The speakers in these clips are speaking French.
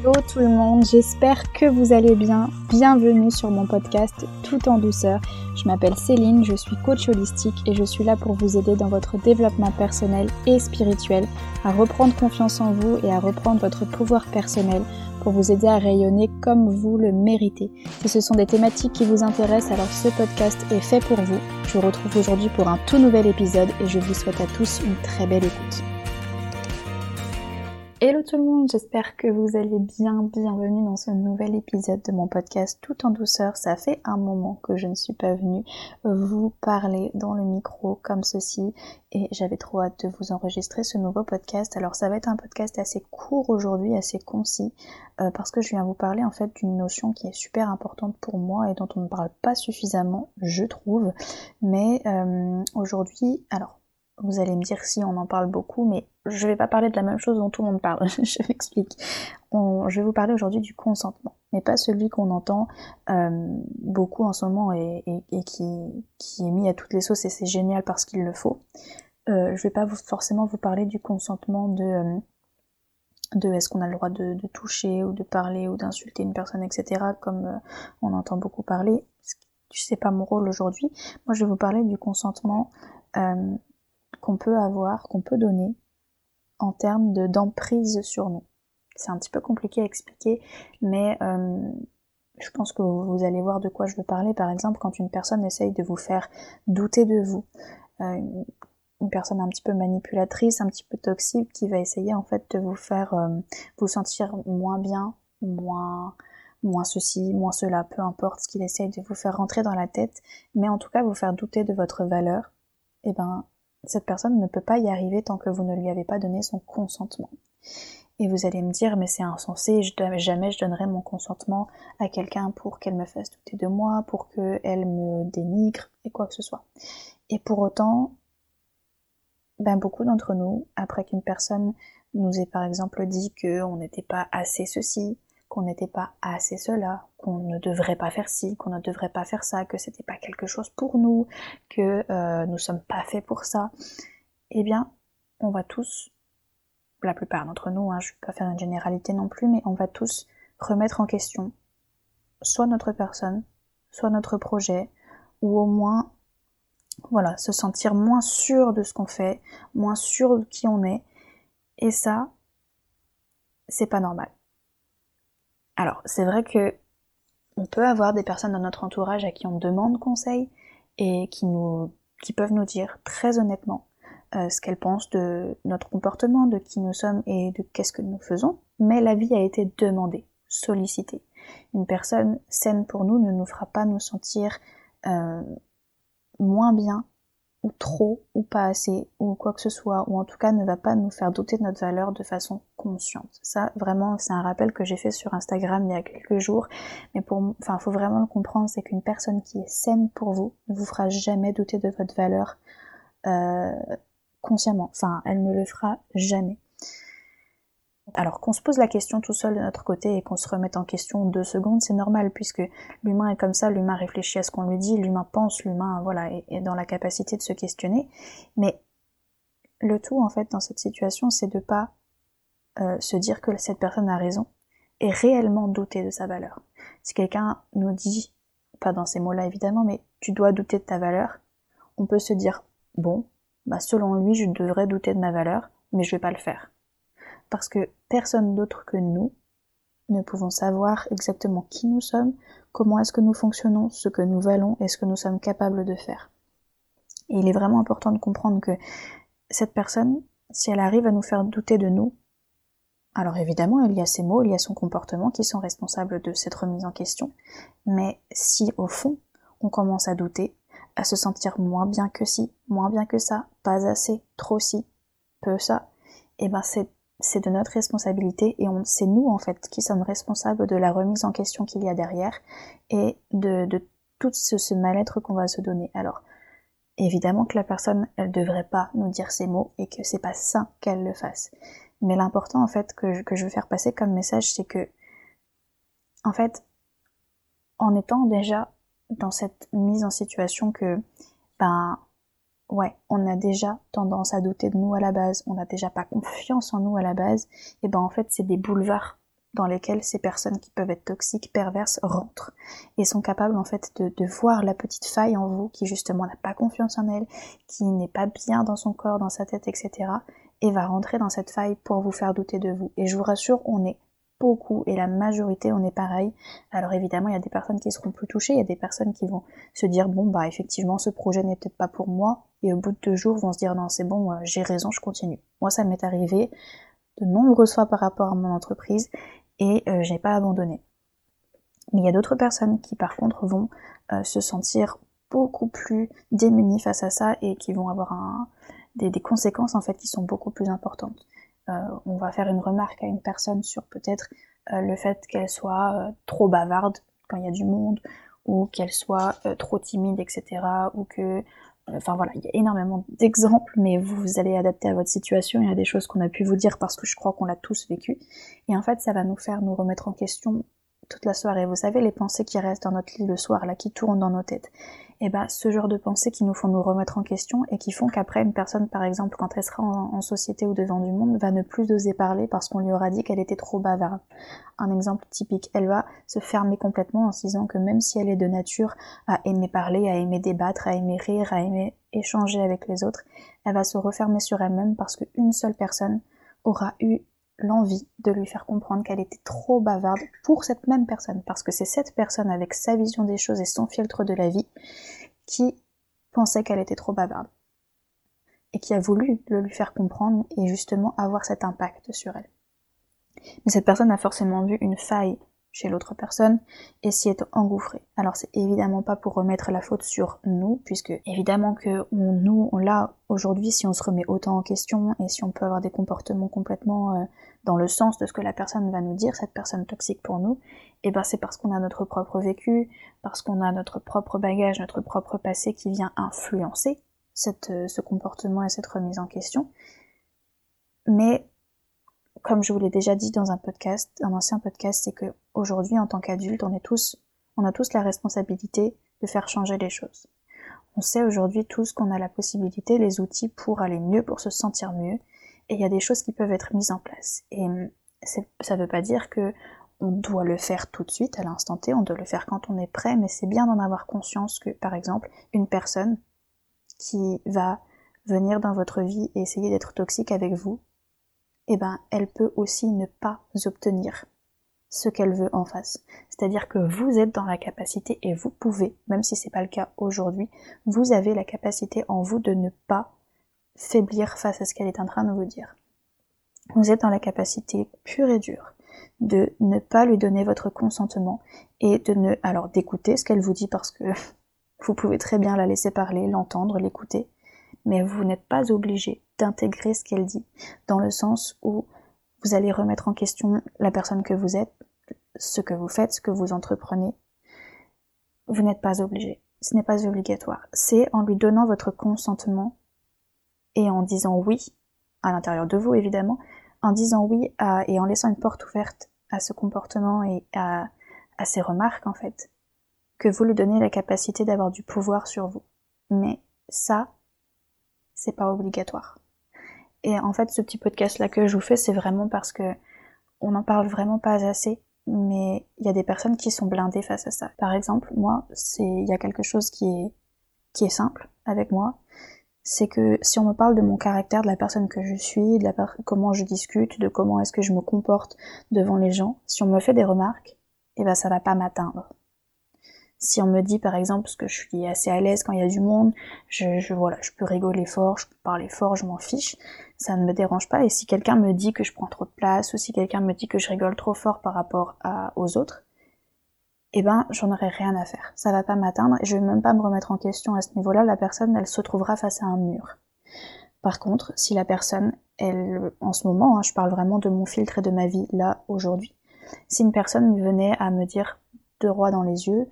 Hello tout le monde, j'espère que vous allez bien. Bienvenue sur mon podcast Tout en douceur. Je m'appelle Céline, je suis coach holistique et je suis là pour vous aider dans votre développement personnel et spirituel, à reprendre confiance en vous et à reprendre votre pouvoir personnel pour vous aider à rayonner comme vous le méritez. Si ce sont des thématiques qui vous intéressent, alors ce podcast est fait pour vous. Je vous retrouve aujourd'hui pour un tout nouvel épisode et je vous souhaite à tous une très belle écoute. Hello tout le monde, j'espère que vous allez bien. Bienvenue dans ce nouvel épisode de mon podcast Tout en douceur. Ça fait un moment que je ne suis pas venue vous parler dans le micro comme ceci et j'avais trop hâte de vous enregistrer ce nouveau podcast. Alors ça va être un podcast assez court aujourd'hui, assez concis, euh, parce que je viens vous parler en fait d'une notion qui est super importante pour moi et dont on ne parle pas suffisamment, je trouve. Mais euh, aujourd'hui, alors vous allez me dire si on en parle beaucoup, mais je vais pas parler de la même chose dont tout le monde parle. je m'explique. je vais vous parler aujourd'hui du consentement, mais pas celui qu'on entend euh, beaucoup en ce moment et, qui, est mis à toutes les sauces et c'est génial parce qu'il le faut. Euh, je vais pas forcément vous parler du consentement de euh, de est-ce qu'on a le droit de, toucher ou de parler ou d'insulter une personne, etc. Comme euh, on entend beaucoup parler. sais pas mon rôle aujourd'hui. Moi, je vais vous parler du consentement qu'on peut avoir, qu'on peut donner en termes de d'emprise sur nous. C'est un petit peu compliqué à expliquer, mais euh, je pense que vous, allez voir de quoi je veux parler. Par exemple, quand une personne essaye de vous faire douter de vous, euh, une personne un petit peu manipulatrice, un petit peu toxique, qui va essayer en fait de vous faire euh, vous sentir moins bien, moins moins ceci, moins cela, peu importe ce qu'il essaye de vous faire rentrer dans la tête, mais en tout cas vous faire douter de votre valeur, et eh ben cette personne ne peut pas y arriver tant que vous ne lui avez pas donné son consentement. Et vous allez me dire, mais c'est insensé, jamais je donnerai mon consentement à quelqu'un pour qu'elle me fasse douter de moi, pour qu'elle me dénigre, et quoi que ce soit. Et pour autant, ben beaucoup d'entre nous, après qu'une personne nous ait par exemple dit qu'on n'était pas assez ceci, qu'on n'était pas assez cela, qu'on ne devrait pas faire ci, qu'on ne devrait pas faire ça, que c'était pas quelque chose pour nous, que euh, nous sommes pas faits pour ça, eh bien, on va tous, la plupart d'entre nous, hein, je ne vais pas faire une généralité non plus, mais on va tous remettre en question soit notre personne, soit notre projet, ou au moins, voilà, se sentir moins sûr de ce qu'on fait, moins sûr de qui on est, et ça, c'est pas normal. Alors, c'est vrai que on peut avoir des personnes dans notre entourage à qui on demande conseil et qui nous, peuvent nous dire très honnêtement euh, ce qu'elles pensent de notre comportement, de qui nous sommes et de qu'est-ce que nous faisons. Mais l'avis a été demandé, sollicité. Une personne saine pour nous ne nous fera pas nous sentir euh, moins bien ou trop ou pas assez ou quoi que ce soit ou en tout cas ne va pas nous faire douter de notre valeur de façon consciente. Ça vraiment c'est un rappel que j'ai fait sur Instagram il y a quelques jours mais pour enfin faut vraiment le comprendre c'est qu'une personne qui est saine pour vous ne vous fera jamais douter de votre valeur euh, consciemment. Enfin elle ne le fera jamais. Alors qu'on se pose la question tout seul de notre côté et qu'on se remette en question deux secondes, c'est normal puisque l'humain est comme ça, l'humain réfléchit à ce qu'on lui dit, l'humain pense, l'humain voilà est, dans la capacité de se questionner. Mais le tout en fait dans cette situation, c'est de pas euh, se dire que cette personne a raison et réellement douter de sa valeur. Si quelqu'un nous dit, pas dans ces mots-là évidemment, mais tu dois douter de ta valeur, on peut se dire bon, bah selon lui je devrais douter de ma valeur, mais je vais pas le faire parce que personne d'autre que nous ne pouvons savoir exactement qui nous sommes, comment est-ce que nous fonctionnons, ce que nous valons et ce que nous sommes capables de faire. Et il est vraiment important de comprendre que cette personne, si elle arrive à nous faire douter de nous, alors évidemment, il y a ses mots, il y a son comportement qui sont responsables de cette remise en question, mais si au fond, on commence à douter, à se sentir moins bien que ci, moins bien que ça, pas assez, trop ci, peu ça, et eh ben c'est c'est de notre responsabilité et c'est nous en fait qui sommes responsables de la remise en question qu'il y a derrière et de, tout ce, mal-être qu'on va se donner. Alors évidemment que la personne elle devrait pas nous dire ces mots et que c'est pas sain qu'elle le fasse. Mais l'important en fait que je, que je veux faire passer comme message c'est que en fait en étant déjà dans cette mise en situation que ben ouais, on a déjà tendance à douter de nous à la base, on n'a déjà pas confiance en nous à la base, et ben en fait c'est des boulevards dans lesquels ces personnes qui peuvent être toxiques, perverses, rentrent et sont capables en fait de, de voir la petite faille en vous qui justement n'a pas confiance en elle, qui n'est pas bien dans son corps, dans sa tête, etc. et va rentrer dans cette faille pour vous faire douter de vous. Et je vous rassure, on est beaucoup et la majorité on est pareil. Alors évidemment il y a des personnes qui seront plus touchées, il y a des personnes qui vont se dire bon bah effectivement ce projet n'est peut-être pas pour moi et au bout de deux jours vont se dire non c'est bon j'ai raison je continue. Moi ça m'est arrivé de nombreuses fois par rapport à mon entreprise et euh, j'ai pas abandonné. Mais il y a d'autres personnes qui par contre vont euh, se sentir beaucoup plus démunies face à ça et qui vont avoir des, conséquences en fait qui sont beaucoup plus importantes. Euh, on va faire une remarque à une personne sur peut-être euh, le fait qu'elle soit trop bavarde quand il y a du monde ou qu'elle soit trop timide, etc. ou que Enfin voilà, il y a énormément d'exemples, mais vous, allez adapter à votre situation. Il y a des choses qu'on a pu vous dire parce que je crois qu'on l'a tous vécu. Et en fait, ça va nous faire nous remettre en question toute la soirée. Vous savez, les pensées qui restent dans notre lit le soir, là, qui tournent dans nos têtes et eh ben ce genre de pensées qui nous font nous remettre en question et qui font qu'après une personne par exemple quand elle sera en, société ou devant du monde va ne plus oser parler parce qu'on lui aura dit qu'elle était trop bavarde. Un exemple typique, elle va se fermer complètement en se disant que même si elle est de nature à aimer parler, à aimer débattre, à aimer rire, à aimer échanger avec les autres, elle va se refermer sur elle-même parce qu'une seule personne aura eu l'envie de lui faire comprendre qu'elle était trop bavarde pour cette même personne, parce que c'est cette personne avec sa vision des choses et son filtre de la vie qui pensait qu'elle était trop bavarde et qui a voulu le lui faire comprendre et justement avoir cet impact sur elle. Mais cette personne a forcément vu une faille chez l'autre personne et s'y est engouffré. Alors c'est évidemment pas pour remettre la faute sur nous, puisque évidemment que on, nous, on l'a aujourd'hui, si on se remet autant en question et si on peut avoir des comportements complètement euh, dans le sens de ce que la personne va nous dire, cette personne toxique pour nous, et eh ben c'est parce qu'on a notre propre vécu, parce qu'on a notre propre bagage, notre propre passé qui vient influencer cette, euh, ce comportement et cette remise en question. Mais comme je vous l'ai déjà dit dans un podcast, un ancien podcast, c'est que aujourd'hui, en tant qu'adulte, on est tous, on a tous la responsabilité de faire changer les choses. On sait aujourd'hui tous qu'on a la possibilité, les outils pour aller mieux, pour se sentir mieux, et il y a des choses qui peuvent être mises en place. Et ça veut pas dire que on doit le faire tout de suite, à l'instant T, on doit le faire quand on est prêt, mais c'est bien d'en avoir conscience que, par exemple, une personne qui va venir dans votre vie et essayer d'être toxique avec vous, eh ben, elle peut aussi ne pas obtenir ce qu'elle veut en face. C'est-à-dire que vous êtes dans la capacité et vous pouvez, même si c'est pas le cas aujourd'hui, vous avez la capacité en vous de ne pas faiblir face à ce qu'elle est en train de vous dire. Vous êtes dans la capacité pure et dure de ne pas lui donner votre consentement et de ne, alors d'écouter ce qu'elle vous dit parce que vous pouvez très bien la laisser parler, l'entendre, l'écouter, mais vous n'êtes pas obligé d'intégrer ce qu'elle dit, dans le sens où vous allez remettre en question la personne que vous êtes, ce que vous faites, ce que vous entreprenez. Vous n'êtes pas obligé. Ce n'est pas obligatoire. C'est en lui donnant votre consentement et en disant oui, à l'intérieur de vous évidemment, en disant oui et en laissant une porte ouverte à ce comportement et à, à ces remarques en fait, que vous lui donnez la capacité d'avoir du pouvoir sur vous. Mais ça, c'est pas obligatoire. Et en fait, ce petit podcast là que je vous fais, c'est vraiment parce que on n'en parle vraiment pas assez, mais il y a des personnes qui sont blindées face à ça. Par exemple, moi, c'est il y a quelque chose qui est qui est simple avec moi, c'est que si on me parle de mon caractère, de la personne que je suis, de la comment je discute, de comment est-ce que je me comporte devant les gens, si on me fait des remarques, eh ben ça va pas m'atteindre. Si on me dit par exemple que je suis assez à l'aise quand il y a du monde, je, voilà, je peux rigoler fort, je peux parler fort, je m'en fiche, ça ne me dérange pas. Et si quelqu'un me dit que je prends trop de place, ou si quelqu'un me dit que je rigole trop fort par rapport aux autres, eh ben j'en aurai rien à faire. Ça va pas m'atteindre et je vais même pas me remettre en question à ce niveau-là. La personne, elle se trouvera face à un mur. Par contre, si la personne, elle, en ce moment, hein, je parle vraiment de mon filtre et de ma vie là aujourd'hui. Si une personne venait à me dire de droit dans les yeux,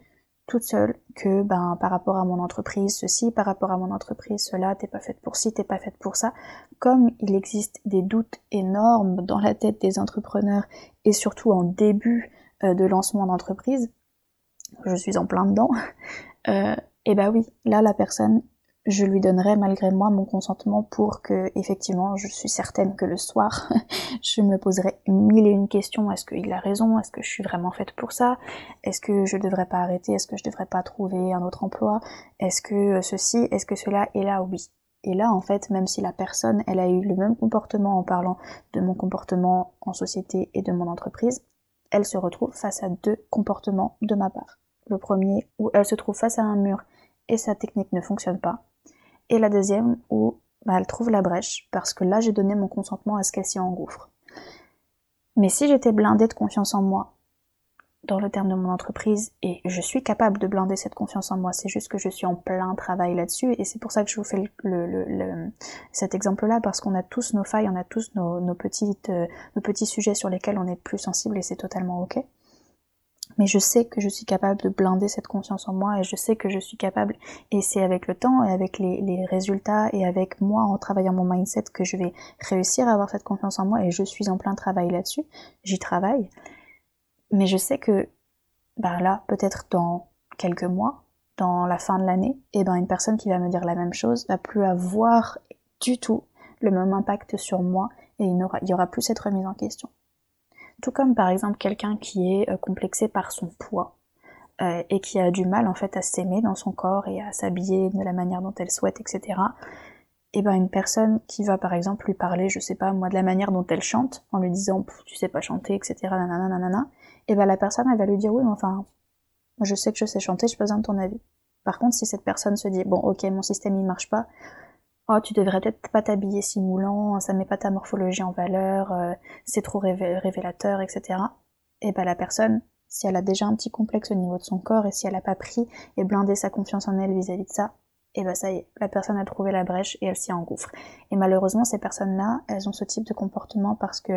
toute seule que ben par rapport à mon entreprise ceci, par rapport à mon entreprise cela, t'es pas faite pour ci, t'es pas faite pour ça. Comme il existe des doutes énormes dans la tête des entrepreneurs et surtout en début euh, de lancement d'entreprise, je suis en plein dedans, euh, et bah oui, là la personne, je lui donnerai malgré moi mon consentement pour que, effectivement, je suis certaine que le soir, je me poserai mille et une questions. Est-ce qu'il a raison? Est-ce que je suis vraiment faite pour ça? Est-ce que je devrais pas arrêter? Est-ce que je devrais pas trouver un autre emploi? Est-ce que ceci? Est-ce que cela? Et là, oui. Et là, en fait, même si la personne, elle a eu le même comportement en parlant de mon comportement en société et de mon entreprise, elle se retrouve face à deux comportements de ma part. Le premier, où elle se trouve face à un mur et sa technique ne fonctionne pas et la deuxième où bah, elle trouve la brèche, parce que là j'ai donné mon consentement à ce qu'elle s'y engouffre. Mais si j'étais blindée de confiance en moi, dans le terme de mon entreprise, et je suis capable de blinder cette confiance en moi, c'est juste que je suis en plein travail là-dessus, et c'est pour ça que je vous fais cet exemple-là, parce qu'on a tous nos failles, on a tous nos, petites, euh, nos petits sujets sur lesquels on est plus sensible, et c'est totalement ok mais je sais que je suis capable de blinder cette confiance en moi et je sais que je suis capable, et c'est avec le temps et avec les, résultats et avec moi en travaillant mon mindset que je vais réussir à avoir cette confiance en moi et je suis en plein travail là-dessus, j'y travaille, mais je sais que bah là, peut-être dans quelques mois, dans la fin de l'année, et eh ben une personne qui va me dire la même chose va plus avoir du tout le même impact sur moi et il n'y aura plus cette remise en question. Tout comme par exemple quelqu'un qui est euh, complexé par son poids euh, et qui a du mal en fait à s'aimer dans son corps et à s'habiller de la manière dont elle souhaite, etc. Et ben une personne qui va par exemple lui parler, je sais pas moi, de la manière dont elle chante, en lui disant tu sais pas chanter, etc. Nanana, nanana, et ben la personne elle va lui dire oui mais enfin je sais que je sais chanter, pas besoin de ton avis. Par contre si cette personne se dit bon ok mon système il marche pas, oh tu devrais peut-être pas t'habiller si moulant, ça met pas ta morphologie en valeur, euh, c'est trop révélateur, etc. Et ben la personne, si elle a déjà un petit complexe au niveau de son corps et si elle a pas pris et blindé sa confiance en elle vis-à-vis de ça, et ben ça y est, la personne a trouvé la brèche et elle s'y engouffre. Et malheureusement, ces personnes-là, elles ont ce type de comportement parce que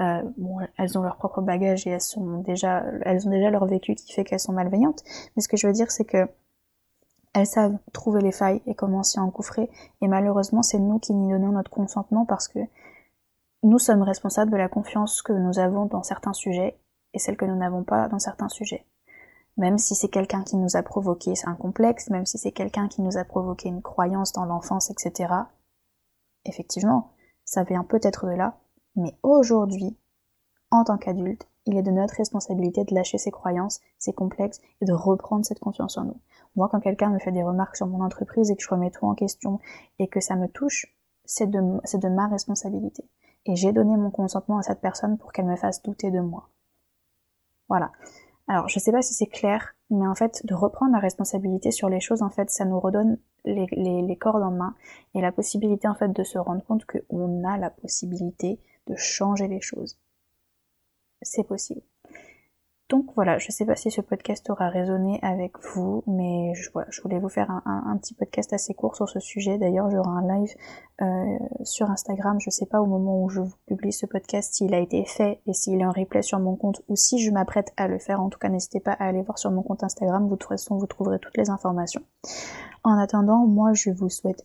euh, bon, elles ont leur propre bagage et elles sont déjà, elles ont déjà leur vécu qui fait qu'elles sont malveillantes. Mais ce que je veux dire, c'est que elles savent trouver les failles et comment s'y engouffrer. Et malheureusement, c'est nous qui n'y donnons notre consentement parce que nous sommes responsables de la confiance que nous avons dans certains sujets et celle que nous n'avons pas dans certains sujets. Même si c'est quelqu'un qui nous a provoqué un complexe, même si c'est quelqu'un qui nous a provoqué une croyance dans l'enfance, etc. Effectivement, ça vient peut-être de là, mais aujourd'hui, en tant qu'adulte, il est de notre responsabilité de lâcher ses croyances, ses complexes et de reprendre cette confiance en nous. Moi, quand quelqu'un me fait des remarques sur mon entreprise et que je remets tout en question et que ça me touche, c'est de, ma responsabilité. Et j'ai donné mon consentement à cette personne pour qu'elle me fasse douter de moi. Voilà. Alors, je sais pas si c'est clair, mais en fait, de reprendre la responsabilité sur les choses, en fait, ça nous redonne les, les cordes en main et la possibilité, en fait, de se rendre compte qu'on a la possibilité de changer les choses. C'est possible. Donc voilà, je sais pas si ce podcast aura résonné avec vous, mais je, voulais vous faire un, petit podcast assez court sur ce sujet. D'ailleurs, j'aurai un live euh, sur Instagram. Je sais pas au moment où je publie ce podcast s'il a été fait et s'il est en replay sur mon compte ou si je m'apprête à le faire. En tout cas, n'hésitez pas à aller voir sur mon compte Instagram. De toute façon, vous trouverez toutes les informations. En attendant, moi, je vous souhaite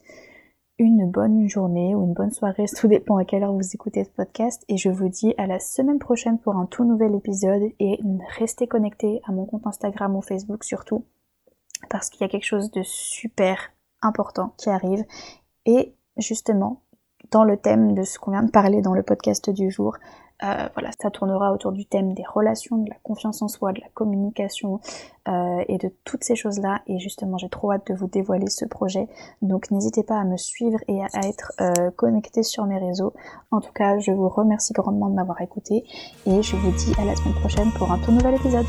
une bonne journée ou une bonne soirée, tout dépend à quelle heure vous écoutez ce podcast. Et je vous dis à la semaine prochaine pour un tout nouvel épisode et restez connectés à mon compte Instagram ou Facebook surtout parce qu'il y a quelque chose de super important qui arrive. Et justement, dans le thème de ce qu'on vient de parler dans le podcast du jour, euh, voilà, ça tournera autour du thème des relations, de la confiance en soi, de la communication euh, et de toutes ces choses-là. Et justement, j'ai trop hâte de vous dévoiler ce projet. Donc n'hésitez pas à me suivre et à, être euh, connecté sur mes réseaux. En tout cas, je vous remercie grandement de m'avoir écouté et je vous dis à la semaine prochaine pour un tout nouvel épisode.